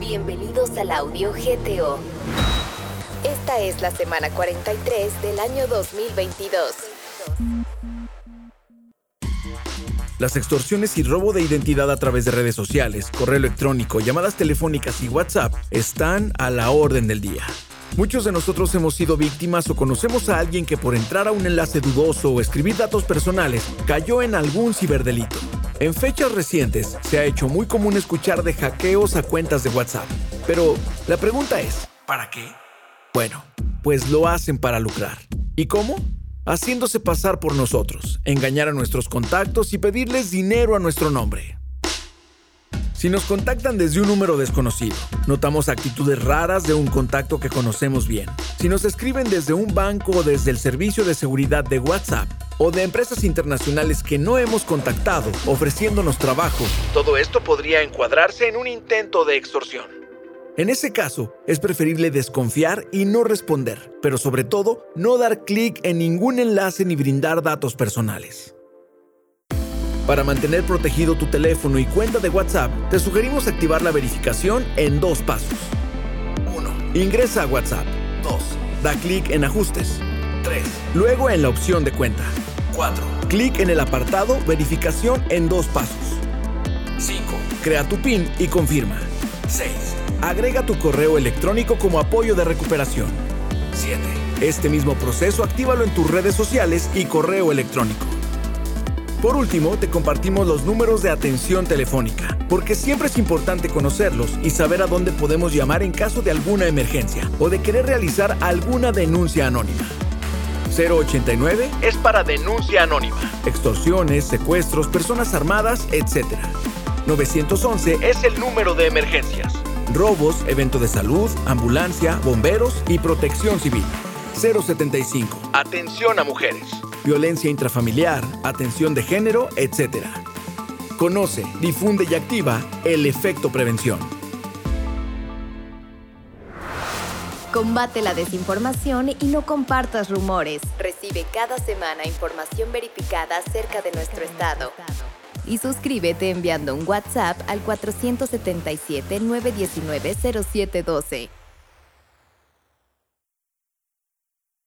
Bienvenidos al audio GTO. Esta es la semana 43 del año 2022. Las extorsiones y robo de identidad a través de redes sociales, correo electrónico, llamadas telefónicas y WhatsApp están a la orden del día. Muchos de nosotros hemos sido víctimas o conocemos a alguien que por entrar a un enlace dudoso o escribir datos personales cayó en algún ciberdelito. En fechas recientes se ha hecho muy común escuchar de hackeos a cuentas de WhatsApp. Pero la pregunta es, ¿para qué? Bueno, pues lo hacen para lucrar. ¿Y cómo? Haciéndose pasar por nosotros, engañar a nuestros contactos y pedirles dinero a nuestro nombre. Si nos contactan desde un número desconocido, notamos actitudes raras de un contacto que conocemos bien. Si nos escriben desde un banco o desde el servicio de seguridad de WhatsApp o de empresas internacionales que no hemos contactado ofreciéndonos trabajo, todo esto podría encuadrarse en un intento de extorsión. En ese caso, es preferible desconfiar y no responder, pero sobre todo, no dar clic en ningún enlace ni brindar datos personales. Para mantener protegido tu teléfono y cuenta de WhatsApp, te sugerimos activar la verificación en dos pasos. 1. Ingresa a WhatsApp. 2. Da clic en Ajustes. 3. Luego en la opción de cuenta. 4. Clic en el apartado Verificación en dos pasos. 5. Crea tu PIN y confirma. 6. Agrega tu correo electrónico como apoyo de recuperación. 7. Este mismo proceso actívalo en tus redes sociales y correo electrónico. Por último, te compartimos los números de atención telefónica, porque siempre es importante conocerlos y saber a dónde podemos llamar en caso de alguna emergencia o de querer realizar alguna denuncia anónima. 089 es para denuncia anónima, extorsiones, secuestros, personas armadas, etc. 911 es el número de emergencias, robos, evento de salud, ambulancia, bomberos y protección civil. 075, atención a mujeres violencia intrafamiliar, atención de género, etc. Conoce, difunde y activa el efecto prevención. Combate la desinformación y no compartas rumores. Recibe cada semana información verificada acerca de nuestro estado. Y suscríbete enviando un WhatsApp al 477-919-0712.